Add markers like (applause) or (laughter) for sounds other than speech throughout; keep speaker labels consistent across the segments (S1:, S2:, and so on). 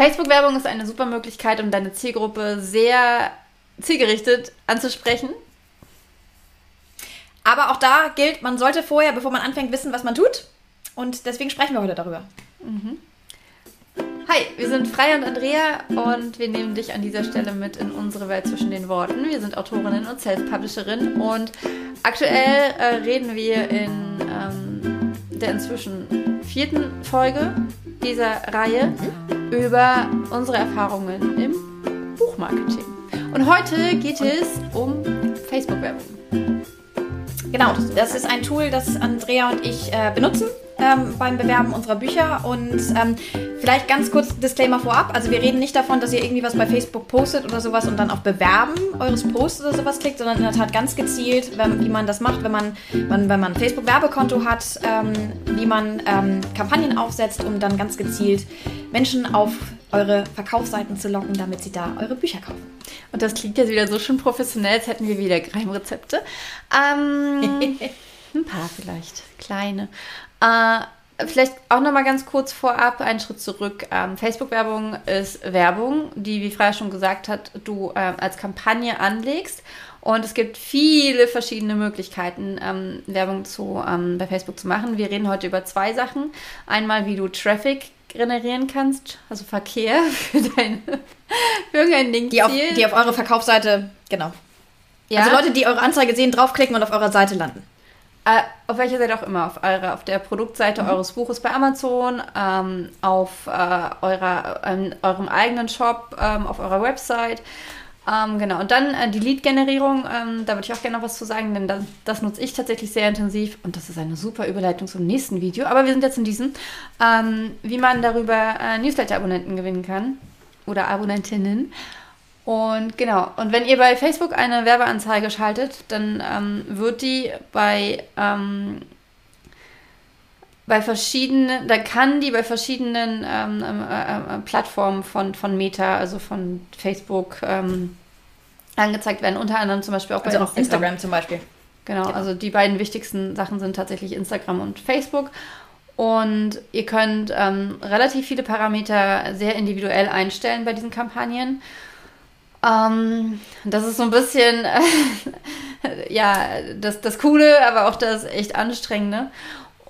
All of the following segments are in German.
S1: Facebook-Werbung ist eine super Möglichkeit, um deine Zielgruppe sehr zielgerichtet anzusprechen.
S2: Aber auch da gilt, man sollte vorher, bevor man anfängt, wissen, was man tut. Und deswegen sprechen wir heute darüber. Mhm.
S1: Hi, wir sind Freya und Andrea und wir nehmen dich an dieser Stelle mit in unsere Welt zwischen den Worten. Wir sind Autorinnen und Self-Publisherin und aktuell äh, reden wir in ähm, der inzwischen vierten Folge dieser Reihe über unsere Erfahrungen im Buchmarketing. Und heute geht es um Facebook-Werbung.
S2: Genau, das ist ein Tool, das Andrea und ich äh, benutzen ähm, beim Bewerben unserer Bücher. Und ähm, vielleicht ganz kurz Disclaimer vorab. Also wir reden nicht davon, dass ihr irgendwie was bei Facebook postet oder sowas und dann auf Bewerben eures Posts oder sowas klickt, sondern in der Tat ganz gezielt, wenn, wie man das macht, wenn man, wenn, wenn man ein Facebook-Werbekonto hat, ähm, wie man ähm, Kampagnen aufsetzt, um dann ganz gezielt Menschen auf eure Verkaufsseiten zu locken, damit sie da eure Bücher kaufen.
S1: Und das klingt jetzt wieder so schön professionell, als hätten wir wieder Geheimrezepte. Ähm, (laughs) ein paar vielleicht, kleine. Äh, vielleicht auch noch mal ganz kurz vorab, einen Schritt zurück. Ähm, Facebook-Werbung ist Werbung, die, wie Freya schon gesagt hat, du äh, als Kampagne anlegst. Und es gibt viele verschiedene Möglichkeiten, ähm, Werbung zu, ähm, bei Facebook zu machen. Wir reden heute über zwei Sachen. Einmal, wie du Traffic generieren kannst, also Verkehr (laughs) für, dein, für irgendein Ding.
S2: Die auf, die auf eure Verkaufsseite, genau. Ja? Also Leute, die eure Anzeige sehen, draufklicken und auf eurer Seite landen.
S1: Äh, auf welcher Seite auch immer, auf, eure, auf der Produktseite mhm. eures Buches bei Amazon, ähm, auf äh, eurer, ähm, eurem eigenen Shop, ähm, auf eurer Website. Ähm, genau, und dann äh, die Lead-Generierung, ähm, da würde ich auch gerne noch was zu sagen, denn das, das, nutze ich tatsächlich sehr intensiv und das ist eine super Überleitung zum nächsten Video. Aber wir sind jetzt in diesem, ähm, wie man darüber äh, Newsletter-Abonnenten gewinnen kann oder Abonnentinnen. Und genau, und wenn ihr bei Facebook eine Werbeanzeige schaltet, dann ähm, wird die bei, ähm, bei verschiedenen, da kann die bei verschiedenen ähm, äh, äh, Plattformen von, von Meta, also von Facebook, ähm, angezeigt werden. Unter anderem zum Beispiel auch bei
S2: also Instagram. Instagram zum Beispiel.
S1: Genau, genau, also die beiden wichtigsten Sachen sind tatsächlich Instagram und Facebook. Und ihr könnt ähm, relativ viele Parameter sehr individuell einstellen bei diesen Kampagnen. Ähm, das ist so ein bisschen, äh, (laughs) ja, das, das Coole, aber auch das echt Anstrengende.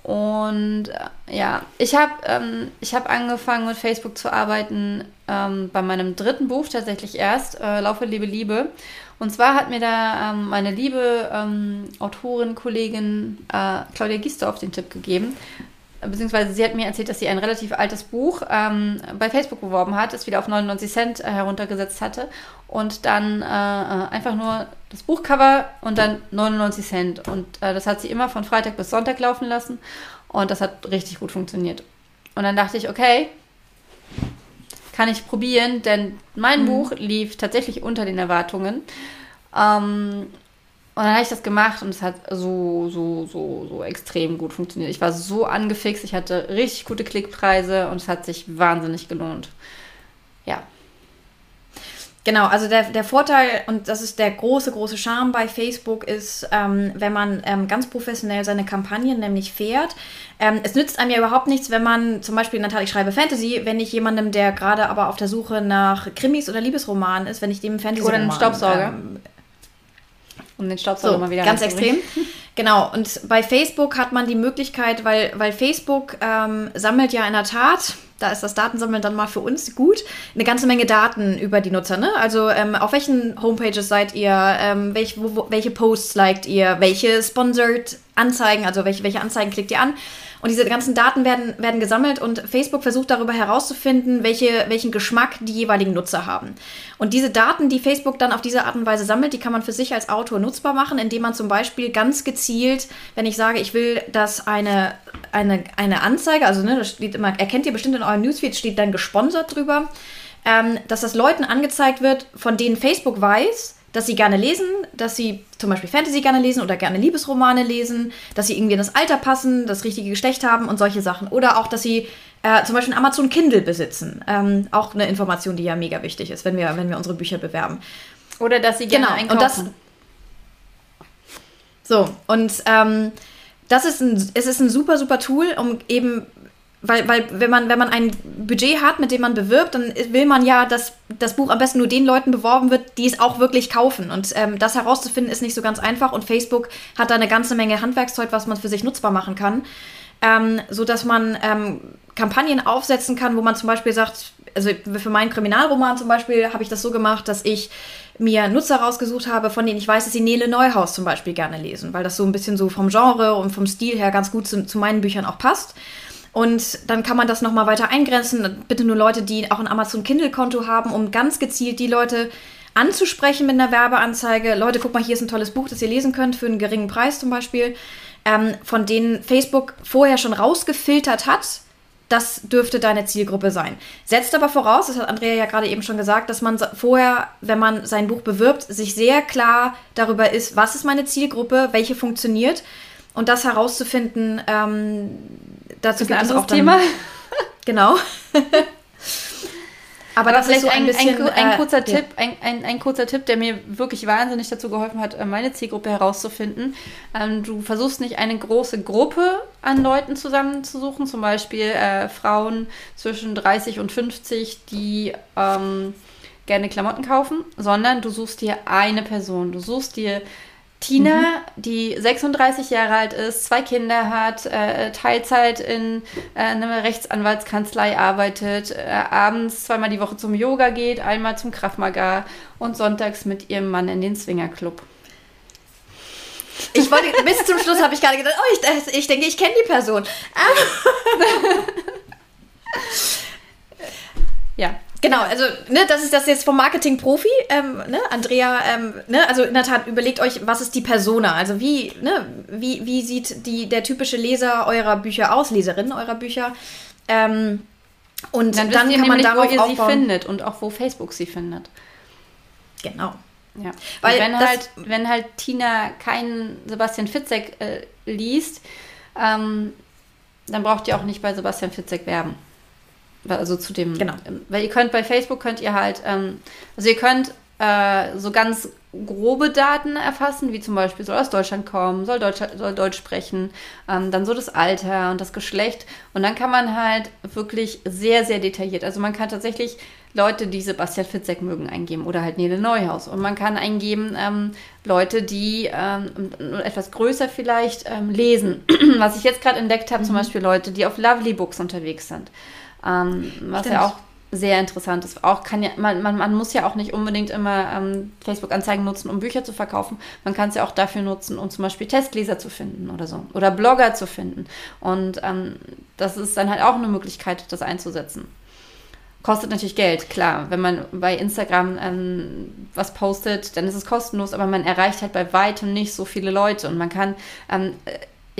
S1: Und äh, ja, ich habe ähm, hab angefangen mit Facebook zu arbeiten ähm, bei meinem dritten Buch tatsächlich erst, äh, Laufe, Liebe, Liebe. Und zwar hat mir da ähm, meine liebe ähm, Autorin, Kollegin äh, Claudia Giesdorf den Tipp gegeben, beziehungsweise sie hat mir erzählt, dass sie ein relativ altes Buch ähm, bei Facebook beworben hat, es wieder auf 99 Cent äh, heruntergesetzt hatte und dann äh, äh, einfach nur das Buchcover und dann 99 Cent. Und äh, das hat sie immer von Freitag bis Sonntag laufen lassen und das hat richtig gut funktioniert. Und dann dachte ich, okay, kann ich probieren, denn mein mhm. Buch lief tatsächlich unter den Erwartungen. Ähm, und dann habe ich das gemacht und es hat so, so, so, so extrem gut funktioniert. Ich war so angefixt, ich hatte richtig gute Klickpreise und es hat sich wahnsinnig gelohnt. Ja.
S2: Genau, also der, der Vorteil, und das ist der große, große Charme bei Facebook, ist, ähm, wenn man ähm, ganz professionell seine Kampagnen nämlich fährt. Ähm, es nützt einem ja überhaupt nichts, wenn man zum Beispiel, Natalie, ich schreibe Fantasy, wenn ich jemandem, der gerade aber auf der Suche nach Krimis oder Liebesromanen ist, wenn ich dem Fantasy.
S1: Oder einen Staubsauger. Ähm,
S2: um den Staubsauger so, mal wieder Ganz extrem. (laughs) Genau, und bei Facebook hat man die Möglichkeit, weil, weil Facebook ähm, sammelt ja in der Tat, da ist das Datensammeln dann mal für uns gut, eine ganze Menge Daten über die Nutzer. Ne? Also ähm, auf welchen Homepages seid ihr, ähm, welch, wo, welche Posts liked ihr, welche Sponsored Anzeigen, also welche, welche Anzeigen klickt ihr an. Und diese ganzen Daten werden, werden gesammelt und Facebook versucht darüber herauszufinden, welche, welchen Geschmack die jeweiligen Nutzer haben. Und diese Daten, die Facebook dann auf diese Art und Weise sammelt, die kann man für sich als Autor nutzbar machen, indem man zum Beispiel ganz gezielt, wenn ich sage, ich will, dass eine, eine, eine Anzeige, also ne, das steht immer, erkennt ihr bestimmt in eurem Newsfeed, steht dann gesponsert drüber, ähm, dass das Leuten angezeigt wird, von denen Facebook weiß, dass sie gerne lesen, dass sie zum Beispiel Fantasy gerne lesen oder gerne Liebesromane lesen, dass sie irgendwie in das Alter passen, das richtige Geschlecht haben und solche Sachen. Oder auch, dass sie äh, zum Beispiel ein Amazon Kindle besitzen. Ähm, auch eine Information, die ja mega wichtig ist, wenn wir, wenn wir unsere Bücher bewerben.
S1: Oder dass sie gerne genau. einkaufen. Und das,
S2: so, und ähm, das ist ein, es ist ein super, super Tool, um eben weil, weil wenn, man, wenn man ein Budget hat, mit dem man bewirbt, dann will man ja, dass das Buch am besten nur den Leuten beworben wird, die es auch wirklich kaufen. Und ähm, das herauszufinden ist nicht so ganz einfach. Und Facebook hat da eine ganze Menge Handwerkszeug, was man für sich nutzbar machen kann. Ähm, so dass man ähm, Kampagnen aufsetzen kann, wo man zum Beispiel sagt, also für meinen Kriminalroman zum Beispiel habe ich das so gemacht, dass ich mir Nutzer rausgesucht habe, von denen ich weiß, dass sie Nele Neuhaus zum Beispiel gerne lesen, weil das so ein bisschen so vom Genre und vom Stil her ganz gut zu, zu meinen Büchern auch passt. Und dann kann man das nochmal weiter eingrenzen. Bitte nur Leute, die auch ein Amazon Kindle-Konto haben, um ganz gezielt die Leute anzusprechen mit einer Werbeanzeige. Leute, guck mal, hier ist ein tolles Buch, das ihr lesen könnt für einen geringen Preis zum Beispiel, ähm, von denen Facebook vorher schon rausgefiltert hat. Das dürfte deine Zielgruppe sein. Setzt aber voraus, das hat Andrea ja gerade eben schon gesagt, dass man vorher, wenn man sein Buch bewirbt, sich sehr klar darüber ist, was ist meine Zielgruppe, welche funktioniert. Und das herauszufinden, ähm, dazu gibt es auch dann, Thema. (laughs) Genau. (laughs)
S1: Aber, Aber das ist so ein, bisschen, ein, ein, äh, kurzer äh, Tipp, ja. ein, ein, ein, kurzer Tipp, der mir wirklich wahnsinnig dazu geholfen hat, äh, meine Zielgruppe herauszufinden. Ähm, du versuchst nicht eine große Gruppe an Leuten zusammenzusuchen, zum Beispiel äh, Frauen zwischen 30 und 50, die ähm, gerne Klamotten kaufen, sondern du suchst dir eine Person. Du suchst dir Tina, mhm. die 36 Jahre alt ist, zwei Kinder hat, äh, Teilzeit in äh, einer Rechtsanwaltskanzlei arbeitet, äh, abends zweimal die Woche zum Yoga geht, einmal zum Kraftmagar und sonntags mit ihrem Mann in den Swingerclub.
S2: Ich wollte, bis zum Schluss habe ich gerade gedacht, oh, ich, ich denke, ich kenne die Person. (laughs) ja, Genau, also ne, das ist das jetzt vom Marketing-Profi, ähm, ne, Andrea, ähm, ne, also in der Tat überlegt euch, was ist die Persona, also wie, ne, wie, wie sieht die, der typische Leser eurer Bücher aus, Leserin eurer Bücher, ähm, und dann, dann kann man darauf
S1: wo ihr aufbauen. sie findet und auch wo Facebook sie findet.
S2: Genau.
S1: Ja, weil wenn halt, wenn halt Tina keinen Sebastian Fitzek äh, liest, ähm, dann braucht ihr auch nicht bei Sebastian Fitzek werben. Also zu dem. Genau. Weil ihr könnt bei Facebook könnt ihr halt, ähm, also ihr könnt äh, so ganz grobe Daten erfassen, wie zum Beispiel soll aus Deutschland kommen, soll Deutsch, soll Deutsch sprechen, ähm, dann so das Alter und das Geschlecht. Und dann kann man halt wirklich sehr, sehr detailliert, also man kann tatsächlich Leute, die Sebastian Fitzek mögen, eingeben oder halt Nele Neuhaus. Und man kann eingeben ähm, Leute, die ähm, etwas größer vielleicht ähm, lesen. (clears throat) Was ich jetzt gerade entdeckt habe, mhm. zum Beispiel Leute, die auf Lovely Books unterwegs sind. Ähm, was Stimmt. ja auch sehr interessant ist. Auch kann ja, man, man, man muss ja auch nicht unbedingt immer ähm, Facebook-Anzeigen nutzen, um Bücher zu verkaufen. Man kann es ja auch dafür nutzen, um zum Beispiel Testleser zu finden oder so. Oder Blogger zu finden. Und ähm, das ist dann halt auch eine Möglichkeit, das einzusetzen. Kostet natürlich Geld, klar. Wenn man bei Instagram ähm, was postet, dann ist es kostenlos, aber man erreicht halt bei weitem nicht so viele Leute. Und man kann ähm,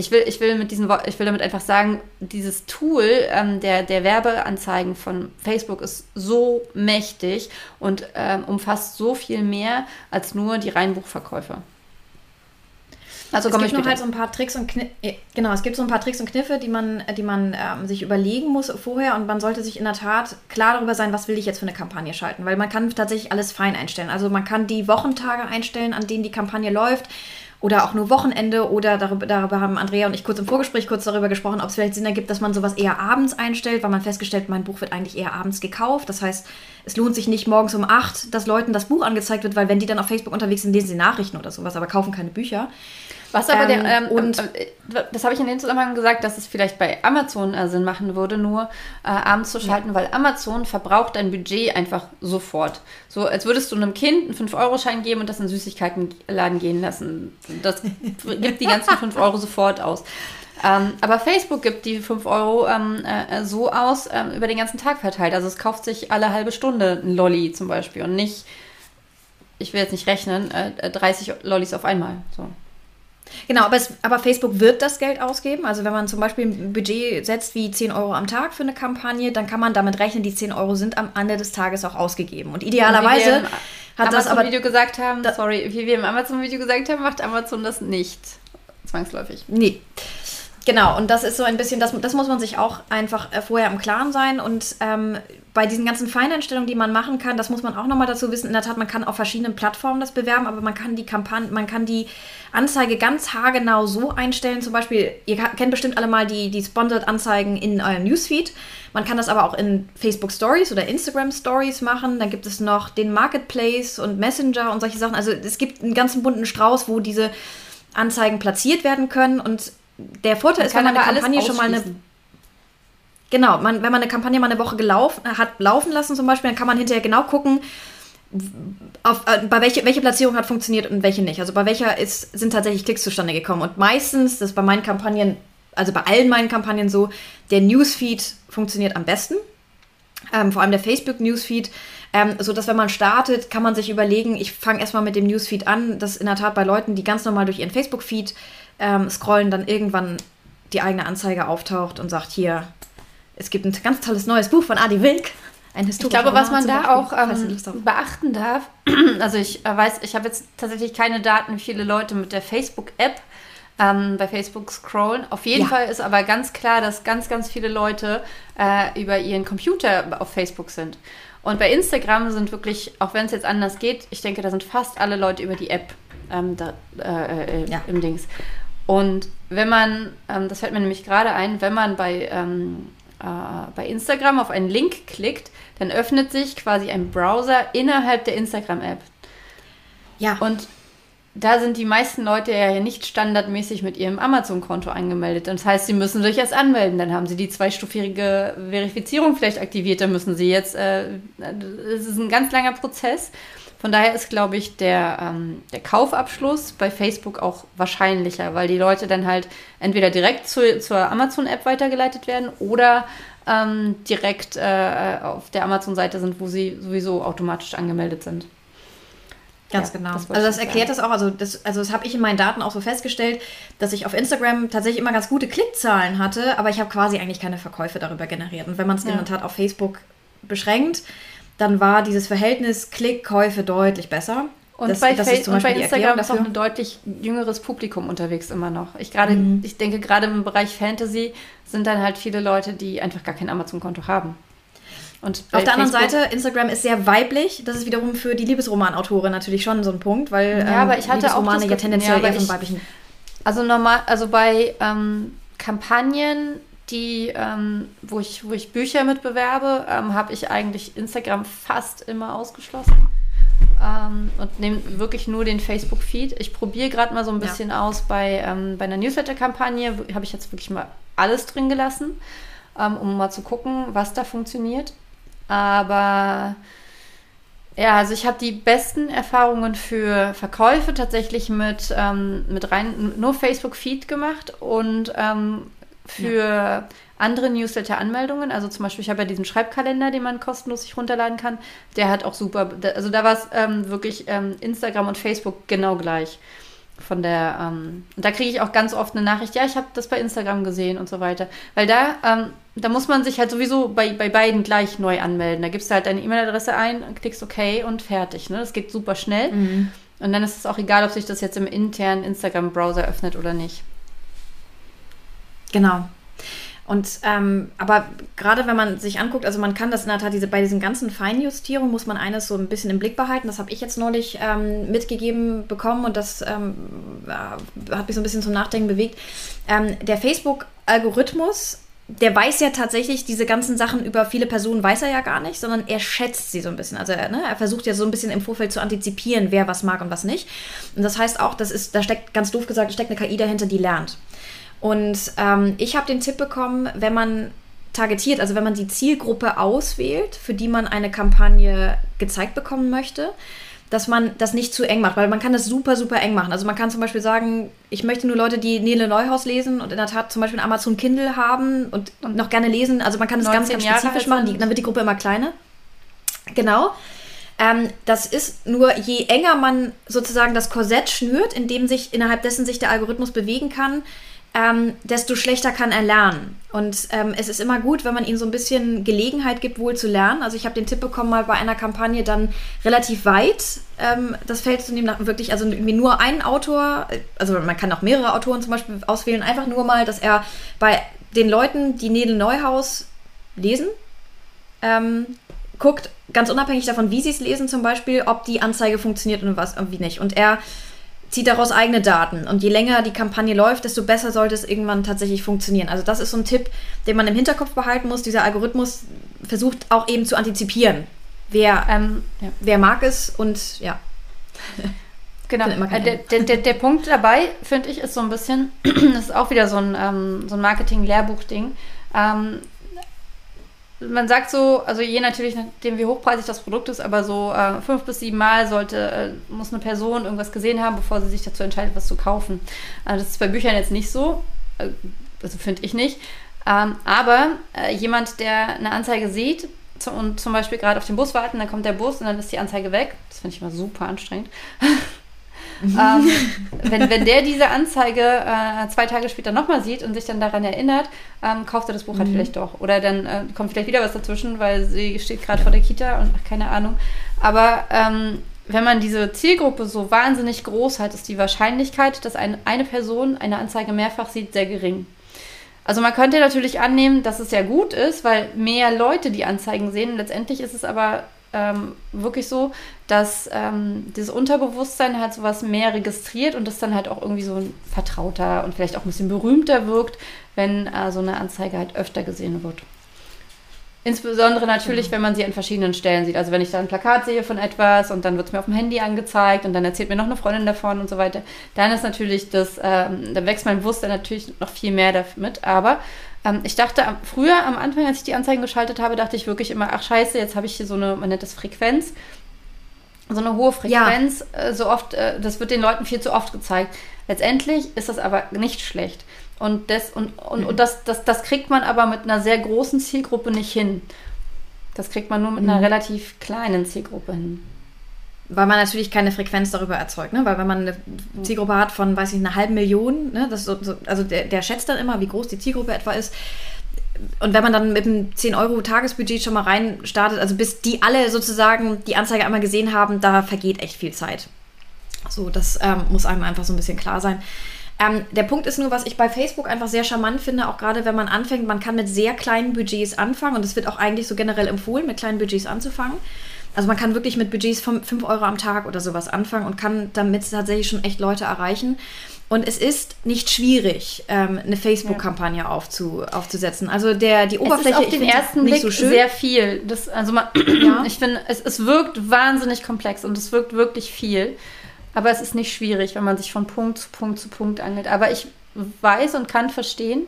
S1: ich will, ich will mit diesem ich will damit einfach sagen, dieses Tool ähm, der, der Werbeanzeigen von Facebook ist so mächtig und ähm, umfasst so viel mehr als nur die reinen Buchverkäufe.
S2: Also es gibt noch halt so ein paar Tricks und Kniffe, genau, es gibt so ein paar Tricks und Kniffe, die man, die man ähm, sich überlegen muss vorher und man sollte sich in der Tat klar darüber sein, was will ich jetzt für eine Kampagne schalten, weil man kann tatsächlich alles fein einstellen. Also man kann die Wochentage einstellen, an denen die Kampagne läuft oder auch nur Wochenende oder darüber, darüber haben Andrea und ich kurz im Vorgespräch kurz darüber gesprochen, ob es vielleicht Sinn ergibt, dass man sowas eher abends einstellt, weil man festgestellt, mein Buch wird eigentlich eher abends gekauft. Das heißt, es lohnt sich nicht morgens um acht, dass Leuten das Buch angezeigt wird, weil wenn die dann auf Facebook unterwegs sind, lesen sie Nachrichten oder sowas, aber kaufen keine Bücher.
S1: Was aber ähm, der, ähm, und äh, das habe ich in dem Zusammenhang gesagt, dass es vielleicht bei Amazon äh, Sinn machen würde, nur äh, abends zu schalten, ja. weil Amazon verbraucht dein Budget einfach sofort. So als würdest du einem Kind einen 5-Euro-Schein geben und das in Süßigkeitenladen gehen lassen. Das (laughs) gibt die ganzen 5 Euro sofort aus. Ähm, aber Facebook gibt die 5 Euro ähm, äh, so aus, ähm, über den ganzen Tag verteilt. Also es kauft sich alle halbe Stunde ein Lolli zum Beispiel und nicht, ich will jetzt nicht rechnen, äh, 30 Lollis auf einmal. So.
S2: Genau, aber, es, aber, Facebook wird das Geld ausgeben. Also wenn man zum Beispiel ein Budget setzt wie 10 Euro am Tag für eine Kampagne, dann kann man damit rechnen, die 10 Euro sind am Ende des Tages auch ausgegeben. Und idealerweise und
S1: hat Amazon das aber... Video gesagt haben, da, sorry, wie wir im Amazon-Video gesagt haben, macht Amazon das nicht zwangsläufig.
S2: Nee. Genau, und das ist so ein bisschen, das, das muss man sich auch einfach äh, vorher im Klaren sein. Und ähm, bei diesen ganzen Feineinstellungen, die man machen kann, das muss man auch nochmal dazu wissen. In der Tat, man kann auf verschiedenen Plattformen das bewerben, aber man kann die Kampagne, man kann die Anzeige ganz haargenau so einstellen. Zum Beispiel, ihr kennt bestimmt alle mal die, die Sponsored-Anzeigen in eurem Newsfeed. Man kann das aber auch in Facebook Stories oder Instagram Stories machen. Dann gibt es noch den Marketplace und Messenger und solche Sachen. Also es gibt einen ganzen bunten Strauß, wo diese Anzeigen platziert werden können. Und der Vorteil man ist, wenn man eine Kampagne schon mal eine Genau, man, wenn man eine Kampagne mal eine Woche gelaufen, hat laufen lassen zum Beispiel, dann kann man hinterher genau gucken, auf, äh, bei welche, welche Platzierung hat funktioniert und welche nicht. Also bei welcher ist, sind tatsächlich Klicks zustande gekommen. Und meistens, das ist bei meinen Kampagnen, also bei allen meinen Kampagnen so, der Newsfeed funktioniert am besten. Ähm, vor allem der Facebook-Newsfeed. Ähm, so dass wenn man startet, kann man sich überlegen, ich fange erstmal mit dem Newsfeed an, dass in der Tat bei Leuten, die ganz normal durch ihren Facebook-Feed ähm, scrollen, dann irgendwann die eigene Anzeige auftaucht und sagt, hier, es gibt ein ganz tolles neues Buch von Adi Wilk.
S1: Ein ich glaube, was man da auch ähm, beachten darf, (clears throat) also ich äh, weiß, ich habe jetzt tatsächlich keine Daten, wie viele Leute mit der Facebook-App ähm, bei Facebook scrollen. Auf jeden ja. Fall ist aber ganz klar, dass ganz, ganz viele Leute äh, über ihren Computer auf Facebook sind. Und bei Instagram sind wirklich, auch wenn es jetzt anders geht, ich denke, da sind fast alle Leute über die App ähm, da, äh, äh, ja. im Dings. Und wenn man, ähm, das fällt mir nämlich gerade ein, wenn man bei ähm, äh, bei Instagram auf einen Link klickt, dann öffnet sich quasi ein Browser innerhalb der Instagram-App. Ja. Und da sind die meisten Leute ja nicht standardmäßig mit ihrem Amazon-Konto angemeldet. Das heißt, sie müssen sich erst anmelden. Dann haben sie die zweistufige Verifizierung vielleicht aktiviert. Dann müssen sie jetzt, äh, es ist ein ganz langer Prozess. Von daher ist, glaube ich, der, ähm, der Kaufabschluss bei Facebook auch wahrscheinlicher, weil die Leute dann halt entweder direkt zu, zur Amazon-App weitergeleitet werden oder ähm, direkt äh, auf der Amazon-Seite sind, wo sie sowieso automatisch angemeldet sind.
S2: Ganz ja, genau. Das also das erklärt sagen. das auch. Also das, also das habe ich in meinen Daten auch so festgestellt, dass ich auf Instagram tatsächlich immer ganz gute Klickzahlen hatte, aber ich habe quasi eigentlich keine Verkäufe darüber generiert. Und wenn man es ja. in der Tat auf Facebook beschränkt, dann war dieses Verhältnis Klickkäufe deutlich besser.
S1: Und das, bei, das ist und bei Instagram ist auch ein deutlich jüngeres Publikum unterwegs immer noch. Ich, grade, mhm. ich denke, gerade im Bereich Fantasy sind dann halt viele Leute, die einfach gar kein Amazon-Konto haben.
S2: Und Auf der anderen Seite, Instagram ist sehr weiblich. Das ist wiederum für die Liebesromanautorin natürlich schon so ein Punkt, weil
S1: ja, ähm, aber ich hatte Liebesromane auch ja tendenziell ja, eher von weiblichen. Also normal, also bei ähm, Kampagnen die, ähm, wo, ich, wo ich Bücher mit bewerbe, ähm, habe ich eigentlich Instagram fast immer ausgeschlossen. Ähm, und nehme wirklich nur den Facebook-Feed. Ich probiere gerade mal so ein bisschen ja. aus bei, ähm, bei einer Newsletter-Kampagne, habe ich jetzt wirklich mal alles drin gelassen, ähm, um mal zu gucken, was da funktioniert. Aber ja, also ich habe die besten Erfahrungen für Verkäufe tatsächlich mit, ähm, mit rein nur Facebook-Feed gemacht und ähm, für ja. andere Newsletter-Anmeldungen. Also zum Beispiel, ich habe ja diesen Schreibkalender, den man kostenlos sich runterladen kann. Der hat auch super, also da war es ähm, wirklich ähm, Instagram und Facebook genau gleich. Von der, ähm, da kriege ich auch ganz oft eine Nachricht, ja, ich habe das bei Instagram gesehen und so weiter. Weil da, ähm, da muss man sich halt sowieso bei, bei beiden gleich neu anmelden. Da gibst du halt deine E-Mail-Adresse ein, klickst OK und fertig. Ne? Das geht super schnell. Mhm. Und dann ist es auch egal, ob sich das jetzt im internen Instagram-Browser öffnet oder nicht.
S2: Genau. Und ähm, aber gerade wenn man sich anguckt, also man kann das in der Tat, diese, bei diesen ganzen Feinjustierungen muss man eines so ein bisschen im Blick behalten. Das habe ich jetzt neulich ähm, mitgegeben bekommen und das ähm, hat mich so ein bisschen zum Nachdenken bewegt. Ähm, der Facebook-Algorithmus, der weiß ja tatsächlich diese ganzen Sachen über viele Personen weiß er ja gar nicht, sondern er schätzt sie so ein bisschen. Also ne, er versucht ja so ein bisschen im Vorfeld zu antizipieren, wer was mag und was nicht. Und das heißt auch, das ist, da steckt ganz doof gesagt, steckt eine KI dahinter, die lernt. Und ähm, ich habe den Tipp bekommen, wenn man targetiert, also wenn man die Zielgruppe auswählt, für die man eine Kampagne gezeigt bekommen möchte, dass man das nicht zu eng macht, weil man kann das super, super eng machen. Also man kann zum Beispiel sagen, ich möchte nur Leute, die Nele Neuhaus lesen und in der Tat zum Beispiel ein Amazon Kindle haben und, und noch gerne lesen. Also man kann das ganz, ganz spezifisch machen, die, dann wird die Gruppe immer kleiner. Genau. Ähm, das ist nur, je enger man sozusagen das Korsett schnürt, in dem sich innerhalb dessen sich der Algorithmus bewegen kann, ähm, desto schlechter kann er lernen. Und ähm, es ist immer gut, wenn man ihm so ein bisschen Gelegenheit gibt, wohl zu lernen. Also ich habe den Tipp bekommen, mal bei einer Kampagne dann relativ weit ähm, das Feld zu nehmen, wirklich, also irgendwie nur einen Autor, also man kann auch mehrere Autoren zum Beispiel auswählen, einfach nur mal, dass er bei den Leuten, die Nele Neuhaus lesen, ähm, guckt, ganz unabhängig davon, wie sie es lesen zum Beispiel, ob die Anzeige funktioniert und was und wie nicht. Und er zieht daraus eigene Daten. Und je länger die Kampagne läuft, desto besser sollte es irgendwann tatsächlich funktionieren. Also das ist so ein Tipp, den man im Hinterkopf behalten muss. Dieser Algorithmus versucht auch eben zu antizipieren, wer, ähm, ja. wer mag es und ja. (laughs)
S1: Genau. Der, der, der, der, Punkt dabei, finde ich, ist so ein bisschen, das (clears throat) ist auch wieder so ein, ähm, so ein Marketing-Lehrbuch-Ding. Ähm, man sagt so, also je natürlich, nachdem wie hochpreisig das Produkt ist, aber so äh, fünf bis sieben Mal sollte, äh, muss eine Person irgendwas gesehen haben, bevor sie sich dazu entscheidet, was zu kaufen. Äh, das ist bei Büchern jetzt nicht so, äh, also finde ich nicht. Ähm, aber äh, jemand, der eine Anzeige sieht und zum Beispiel gerade auf den Bus warten, dann kommt der Bus und dann ist die Anzeige weg. Das finde ich immer super anstrengend. (laughs) ähm, (laughs) wenn, wenn der diese Anzeige äh, zwei Tage später nochmal sieht und sich dann daran erinnert, ähm, kauft er das Buch halt mhm. halt vielleicht doch. Oder dann äh, kommt vielleicht wieder was dazwischen, weil sie steht gerade vor der Kita und ach, keine Ahnung. Aber ähm, wenn man diese Zielgruppe so wahnsinnig groß hat, ist die Wahrscheinlichkeit, dass ein, eine Person eine Anzeige mehrfach sieht, sehr gering. Also man könnte natürlich annehmen, dass es ja gut ist, weil mehr Leute die Anzeigen sehen. Letztendlich ist es aber ähm, wirklich so, dass ähm, das Unterbewusstsein halt sowas mehr registriert und das dann halt auch irgendwie so ein vertrauter und vielleicht auch ein bisschen berühmter wirkt, wenn äh, so eine Anzeige halt öfter gesehen wird. Insbesondere natürlich, mhm. wenn man sie an verschiedenen Stellen sieht. Also wenn ich da ein Plakat sehe von etwas und dann wird es mir auf dem Handy angezeigt und dann erzählt mir noch eine Freundin davon und so weiter, dann ist natürlich das, ähm, da wächst mein Bewusstsein natürlich noch viel mehr damit. Aber ähm, ich dachte früher am Anfang, als ich die Anzeigen geschaltet habe, dachte ich wirklich immer, ach scheiße, jetzt habe ich hier so eine, man nennt das Frequenz, so eine hohe Frequenz, ja. äh, so oft, äh, das wird den Leuten viel zu oft gezeigt. Letztendlich ist das aber nicht schlecht. Und, das, und, und, mhm. und das, das, das kriegt man aber mit einer sehr großen Zielgruppe nicht hin. Das kriegt man nur mit mhm. einer relativ kleinen Zielgruppe hin
S2: weil man natürlich keine Frequenz darüber erzeugt, ne? Weil wenn man eine Zielgruppe hat von, weiß ich, einer halben Million, ne? Das so, so, also der, der schätzt dann immer, wie groß die Zielgruppe etwa ist. Und wenn man dann mit einem 10 Euro Tagesbudget schon mal rein startet, also bis die alle sozusagen die Anzeige einmal gesehen haben, da vergeht echt viel Zeit. So, das ähm, muss einem einfach so ein bisschen klar sein. Ähm, der Punkt ist nur, was ich bei Facebook einfach sehr charmant finde, auch gerade wenn man anfängt, man kann mit sehr kleinen Budgets anfangen und es wird auch eigentlich so generell empfohlen, mit kleinen Budgets anzufangen. Also man kann wirklich mit Budgets von 5 Euro am Tag oder sowas anfangen und kann damit tatsächlich schon echt Leute erreichen. Und es ist nicht schwierig, ähm, eine Facebook-Kampagne ja. aufzu, aufzusetzen. Also der, die Oberfläche
S1: es ist auf den ersten Blick so sehr viel. Das, also man, (clears throat) ja. ich finde, es, es wirkt wahnsinnig komplex und es wirkt wirklich viel. Aber es ist nicht schwierig, wenn man sich von Punkt zu Punkt zu Punkt angelt. Aber ich weiß und kann verstehen,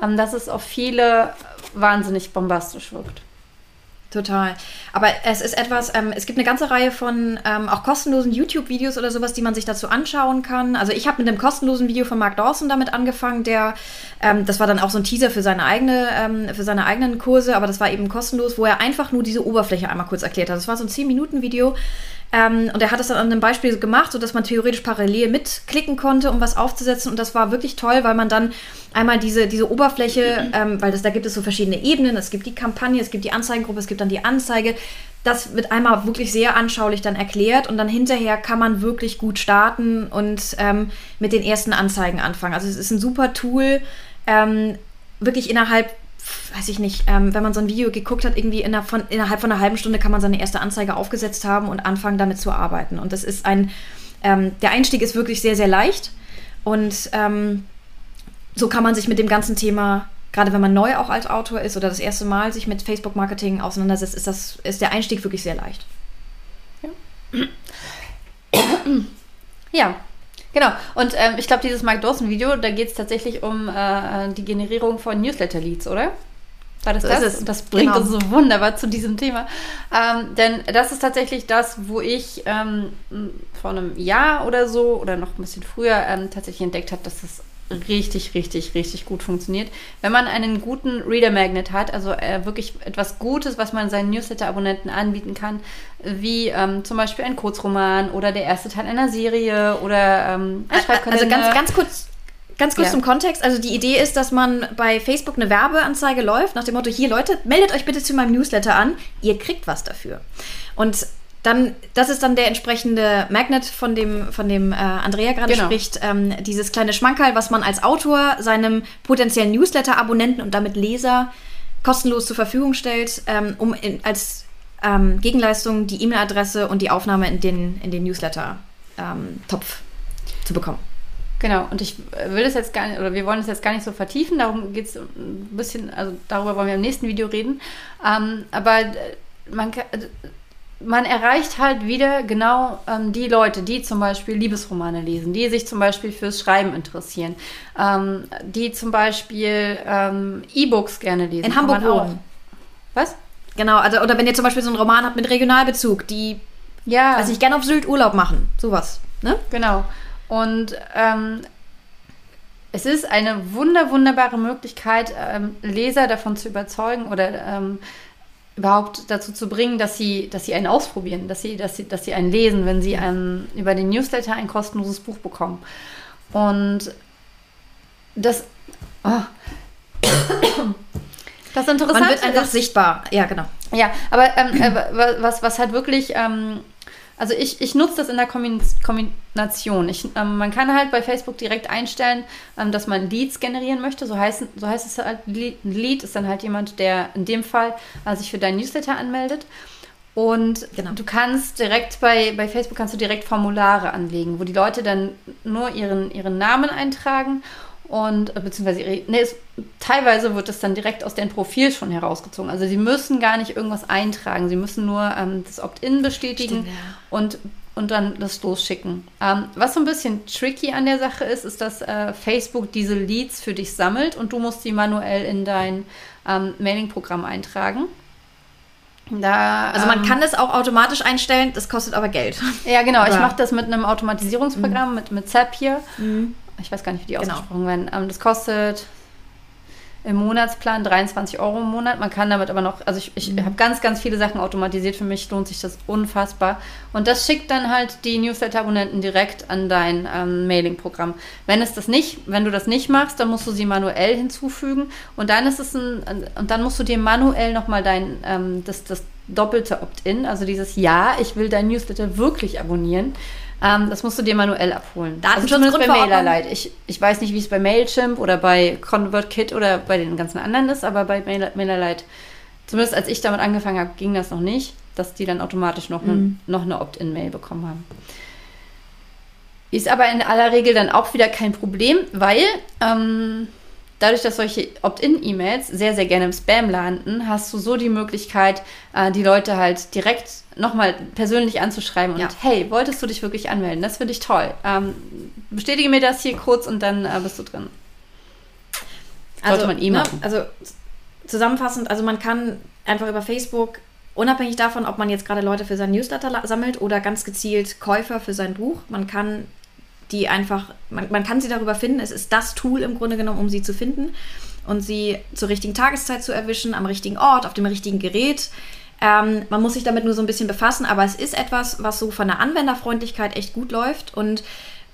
S1: ähm, dass es auf viele wahnsinnig bombastisch wirkt.
S2: Total. Aber es ist etwas, ähm, es gibt eine ganze Reihe von ähm, auch kostenlosen YouTube-Videos oder sowas, die man sich dazu anschauen kann. Also ich habe mit einem kostenlosen Video von Mark Dawson damit angefangen, der, ähm, das war dann auch so ein Teaser für seine eigene, ähm, für seine eigenen Kurse, aber das war eben kostenlos, wo er einfach nur diese Oberfläche einmal kurz erklärt hat. Das war so ein 10-Minuten-Video, ähm, und er hat es dann an einem Beispiel gemacht, sodass man theoretisch parallel mitklicken konnte, um was aufzusetzen. Und das war wirklich toll, weil man dann einmal diese, diese Oberfläche, ähm, weil das, da gibt es so verschiedene Ebenen. Es gibt die Kampagne, es gibt die Anzeigengruppe, es gibt dann die Anzeige. Das wird einmal wirklich sehr anschaulich dann erklärt und dann hinterher kann man wirklich gut starten und ähm, mit den ersten Anzeigen anfangen. Also es ist ein super Tool, ähm, wirklich innerhalb weiß ich nicht, ähm, wenn man so ein Video geguckt hat, irgendwie innerhalb von, innerhalb von einer halben Stunde kann man seine erste Anzeige aufgesetzt haben und anfangen, damit zu arbeiten. Und das ist ein, ähm, der Einstieg ist wirklich sehr, sehr leicht. Und ähm, so kann man sich mit dem ganzen Thema, gerade wenn man neu auch als Autor ist oder das erste Mal sich mit Facebook-Marketing auseinandersetzt, ist, das, ist der Einstieg wirklich sehr leicht.
S1: Ja. ja. Genau. Und ähm, ich glaube, dieses Mark Dawson-Video, da geht es tatsächlich um äh, die Generierung von Newsletter-Leads, oder? War das so das? Und das bringt genau. uns so wunderbar zu diesem Thema. Ähm, denn das ist tatsächlich das, wo ich ähm, vor einem Jahr oder so oder noch ein bisschen früher ähm, tatsächlich entdeckt habe, dass das richtig, richtig, richtig gut funktioniert. Wenn man einen guten Reader Magnet hat, also äh, wirklich etwas Gutes, was man seinen Newsletter-Abonnenten anbieten kann, wie ähm, zum Beispiel ein Kurzroman oder der erste Teil einer Serie oder ähm, ein
S2: Also ganz, ganz kurz. Ganz kurz ja. zum Kontext. Also die Idee ist, dass man bei Facebook eine Werbeanzeige läuft nach dem Motto, hier Leute, meldet euch bitte zu meinem Newsletter an, ihr kriegt was dafür. Und dann, das ist dann der entsprechende Magnet, von dem, von dem äh, Andrea gerade genau. spricht. Ähm, dieses kleine Schmankerl, was man als Autor seinem potenziellen Newsletter-Abonnenten und damit Leser kostenlos zur Verfügung stellt, ähm, um in, als ähm, Gegenleistung die E-Mail-Adresse und die Aufnahme in den, in den Newsletter-Topf ähm, zu bekommen.
S1: Genau, und ich will das jetzt gar nicht, oder wir wollen das jetzt gar nicht so vertiefen, darum geht es ein bisschen, also darüber wollen wir im nächsten Video reden. Ähm, aber äh, man, man erreicht halt wieder genau ähm, die Leute, die zum Beispiel Liebesromane lesen, die sich zum Beispiel fürs Schreiben interessieren, ähm, die zum Beispiel ähm, E-Books gerne lesen.
S2: In Hamburg wohnen. Was? Genau, also, oder wenn ihr zum Beispiel so einen Roman habt mit Regionalbezug, die ja. also ich gerne auf Sylt Urlaub machen, sowas. Ne?
S1: Genau. Und ähm, es ist eine wunder, wunderbare Möglichkeit, ähm, Leser davon zu überzeugen oder ähm, überhaupt dazu zu bringen, dass sie, dass sie einen ausprobieren, dass sie, dass sie, dass sie einen lesen, wenn sie ähm, über den Newsletter ein kostenloses Buch bekommen. Und das, oh. das Interessante
S2: Man wird einfach ist, sichtbar. Ja, genau.
S1: Ja, aber ähm, äh, was, was halt wirklich ähm, also ich, ich nutze das in der Kombination. Ich, ähm, man kann halt bei Facebook direkt einstellen, ähm, dass man Leads generieren möchte. So heißt, so heißt es halt, ein Lead ist dann halt jemand, der in dem Fall äh, sich für deinen Newsletter anmeldet. Und genau. du kannst direkt bei, bei Facebook kannst du direkt Formulare anlegen, wo die Leute dann nur ihren, ihren Namen eintragen und äh, beziehungsweise ihre, nee, es, teilweise wird es dann direkt aus deren Profil schon herausgezogen. Also sie müssen gar nicht irgendwas eintragen, sie müssen nur ähm, das Opt-in bestätigen Stimmt, ja. und, und dann das losschicken. Ähm, was so ein bisschen tricky an der Sache ist, ist, dass äh, Facebook diese Leads für dich sammelt und du musst die manuell in dein ähm, Mailing-Programm eintragen.
S2: Da, also man ähm, kann es auch automatisch einstellen, das kostet aber Geld.
S1: Ja, genau. Ich mache das mit einem Automatisierungsprogramm, mhm. mit, mit Zapier. Mhm ich weiß gar nicht, wie die genau. ausgesprochen werden. Ähm, das kostet im Monatsplan 23 Euro im Monat. Man kann damit aber noch, also ich, ich mhm. habe ganz, ganz viele Sachen automatisiert. Für mich lohnt sich das unfassbar. Und das schickt dann halt die Newsletter-Abonnenten direkt an dein ähm, Mailing-Programm. Wenn es das nicht, wenn du das nicht machst, dann musst du sie manuell hinzufügen und dann ist es ein, und dann musst du dir manuell nochmal dein, ähm, das, das doppelte Opt-in, also dieses Ja, ich will dein Newsletter wirklich abonnieren ähm, das musst du dir manuell abholen.
S2: Datenschutz also bei
S1: MailerLite. Ich, ich weiß nicht, wie es bei Mailchimp oder bei ConvertKit oder bei den ganzen anderen ist, aber bei MailerLite, zumindest als ich damit angefangen habe, ging das noch nicht, dass die dann automatisch noch, mhm. eine, noch eine Opt-in-Mail bekommen haben. Ist aber in aller Regel dann auch wieder kein Problem, weil ähm, dadurch, dass solche Opt-in-E-Mails sehr, sehr gerne im Spam landen, hast du so die Möglichkeit, äh, die Leute halt direkt nochmal persönlich anzuschreiben und ja. hey, wolltest du dich wirklich anmelden? Das finde ich toll. Ähm, bestätige mir das hier kurz und dann äh, bist du drin.
S2: Sollte also, man eh ne, machen. Also zusammenfassend, also man kann einfach über Facebook Unabhängig davon, ob man jetzt gerade Leute für sein Newsletter sammelt oder ganz gezielt Käufer für sein Buch, man kann die einfach, man, man kann sie darüber finden. Es ist das Tool im Grunde genommen, um sie zu finden und sie zur richtigen Tageszeit zu erwischen, am richtigen Ort, auf dem richtigen Gerät. Ähm, man muss sich damit nur so ein bisschen befassen, aber es ist etwas, was so von der Anwenderfreundlichkeit echt gut läuft und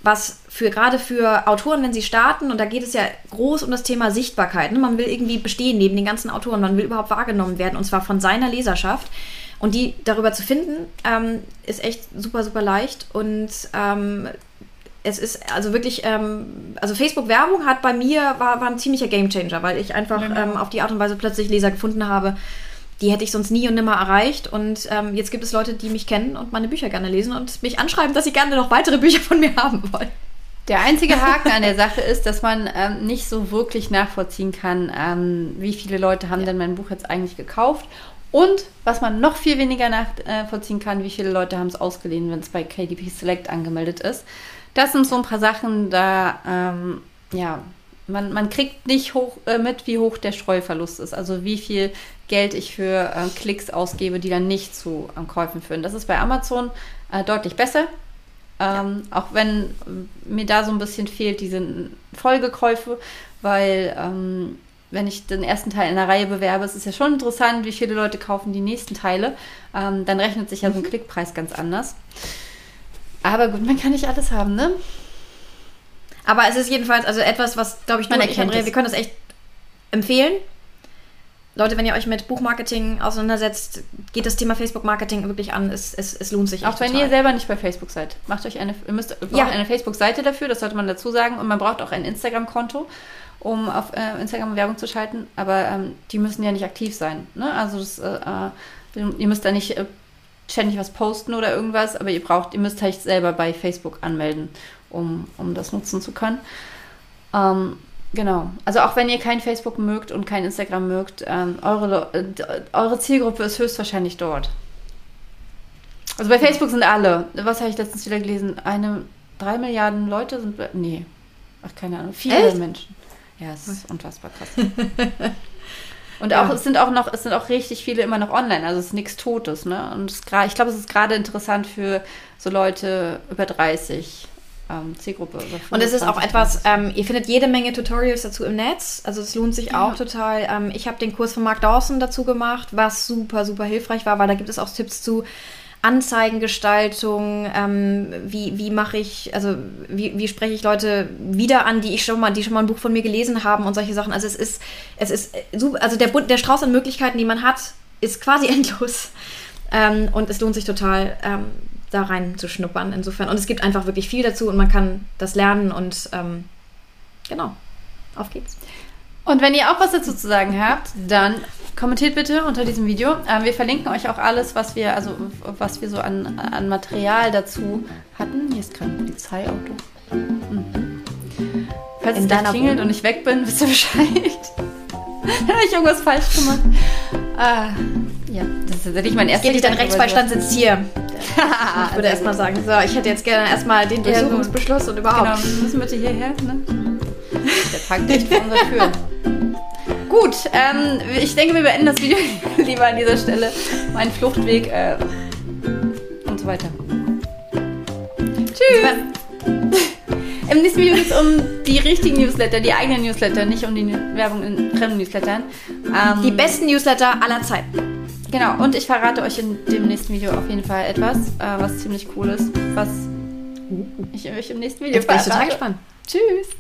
S2: was für gerade für Autoren, wenn sie starten, und da geht es ja groß um das Thema Sichtbarkeit. Ne? Man will irgendwie bestehen neben den ganzen Autoren, man will überhaupt wahrgenommen werden und zwar von seiner Leserschaft. Und die darüber zu finden, ähm, ist echt super, super leicht. Und ähm, es ist also wirklich, ähm, also Facebook-Werbung hat bei mir, war, war ein ziemlicher Gamechanger, weil ich einfach mhm. ähm, auf die Art und Weise plötzlich Leser gefunden habe, die hätte ich sonst nie und nimmer erreicht. Und ähm, jetzt gibt es Leute, die mich kennen und meine Bücher gerne lesen und mich anschreiben, dass sie gerne noch weitere Bücher von mir haben wollen.
S1: Der einzige Haken an der Sache ist, dass man ähm, nicht so wirklich nachvollziehen kann, ähm, wie viele Leute haben ja. denn mein Buch jetzt eigentlich gekauft. Und was man noch viel weniger nachvollziehen kann, wie viele Leute haben es ausgeliehen, wenn es bei KDP Select angemeldet ist. Das sind so ein paar Sachen, da, ähm, ja, man, man kriegt nicht hoch, äh, mit, wie hoch der Streuverlust ist. Also wie viel Geld ich für äh, Klicks ausgebe, die dann nicht zu äh, Käufen führen. Das ist bei Amazon äh, deutlich besser. Ähm, ja. Auch wenn mir da so ein bisschen fehlt, diese Folgekäufe, weil ähm, wenn ich den ersten Teil in der Reihe bewerbe, es ist ja schon interessant, wie viele Leute kaufen die nächsten Teile. Ähm, dann rechnet sich ja so ein mhm. Klickpreis ganz anders. Aber gut, man kann nicht alles haben, ne?
S2: Aber es ist jedenfalls also etwas, was, glaube ich, nur ich und wir können das echt empfehlen. Leute, wenn ihr euch mit Buchmarketing auseinandersetzt, geht das Thema Facebook-Marketing wirklich an. Es, es, es lohnt sich.
S1: Auch wenn total. ihr selber nicht bei Facebook seid. Macht euch eine, ihr müsst, ja. eine Facebook-Seite dafür, das sollte man dazu sagen. Und man braucht auch ein Instagram-Konto. um auf äh, Instagram Werbung zu schalten, aber ähm, die müssen ja nicht aktiv sein. Ne? Also das, äh, äh ihr müsst da nicht äh, ständig was posten oder irgendwas, aber ihr braucht, ihr müsst euch selber bei Facebook anmelden, um, um das nutzen zu können. Ähm, genau. Also auch wenn ihr kein Facebook mögt und kein Instagram mögt, ähm, eure, äh, eure Zielgruppe ist höchstwahrscheinlich dort. Also bei Facebook sind alle. Was habe ich letztens wieder gelesen? Eine, drei Milliarden Leute sind. Nee. Ach, keine Ahnung. Viele Echt? Menschen. Ja, es ist unfassbar krass. (laughs) Und auch, ja. es sind auch noch, es sind auch richtig viele immer noch online, also es ist nichts Totes, ne? Und es, ich glaube, es ist gerade interessant für so Leute über 30, ähm, Zielgruppe.
S2: Und es ist auch etwas, ähm, ihr findet jede Menge Tutorials dazu im Netz, also es lohnt sich ja. auch total. Ähm, ich habe den Kurs von Mark Dawson dazu gemacht, was super, super hilfreich war, weil da gibt es auch Tipps zu, Anzeigengestaltung, ähm, wie, wie mache ich, also wie, wie spreche ich Leute wieder an, die ich schon mal, die schon mal ein Buch von mir gelesen haben und solche Sachen. Also es ist, es ist super, also der, der Strauß an Möglichkeiten, die man hat, ist quasi (laughs) endlos. Ähm, und es lohnt sich total, ähm, da rein zu schnuppern insofern. Und es gibt einfach wirklich viel dazu und man kann das lernen und ähm, genau, auf geht's.
S1: Und wenn ihr auch was dazu zu sagen habt, dann kommentiert bitte unter diesem Video. Ähm, wir verlinken euch auch alles, was wir, also was wir so an, an Material dazu hatten. Hier ist gerade ein Polizeiauto. Mhm. Falls In es da klingelt Wohnung. und ich weg bin, (laughs) wisst ihr Bescheid. Habe ich irgendwas falsch gemacht? Ah, ja, das ist tatsächlich mein erster
S2: Geht dein Rechtsbeistand sitzt hier. (laughs) ich würde erstmal sagen, so, ich hätte jetzt gerne erstmal den Durchsuchungsbeschluss und überhaupt.
S1: Genau, wir müssen bitte hierher, ne? Der packt nicht vor unserer Tür. (laughs) Gut, ähm, ich denke, wir beenden das Video (laughs) lieber an dieser Stelle. Mein Fluchtweg äh, und so weiter. Tschüss! Im nächsten Video geht es um die richtigen Newsletter, die eigenen Newsletter, nicht um die Werbung in fremden Newslettern.
S2: Ähm, die besten Newsletter aller Zeiten.
S1: Genau, und ich verrate euch in dem nächsten Video auf jeden Fall etwas, äh, was ziemlich cool ist, was ich euch im nächsten Video
S2: Jetzt bin ich total gespannt.
S1: Tschüss!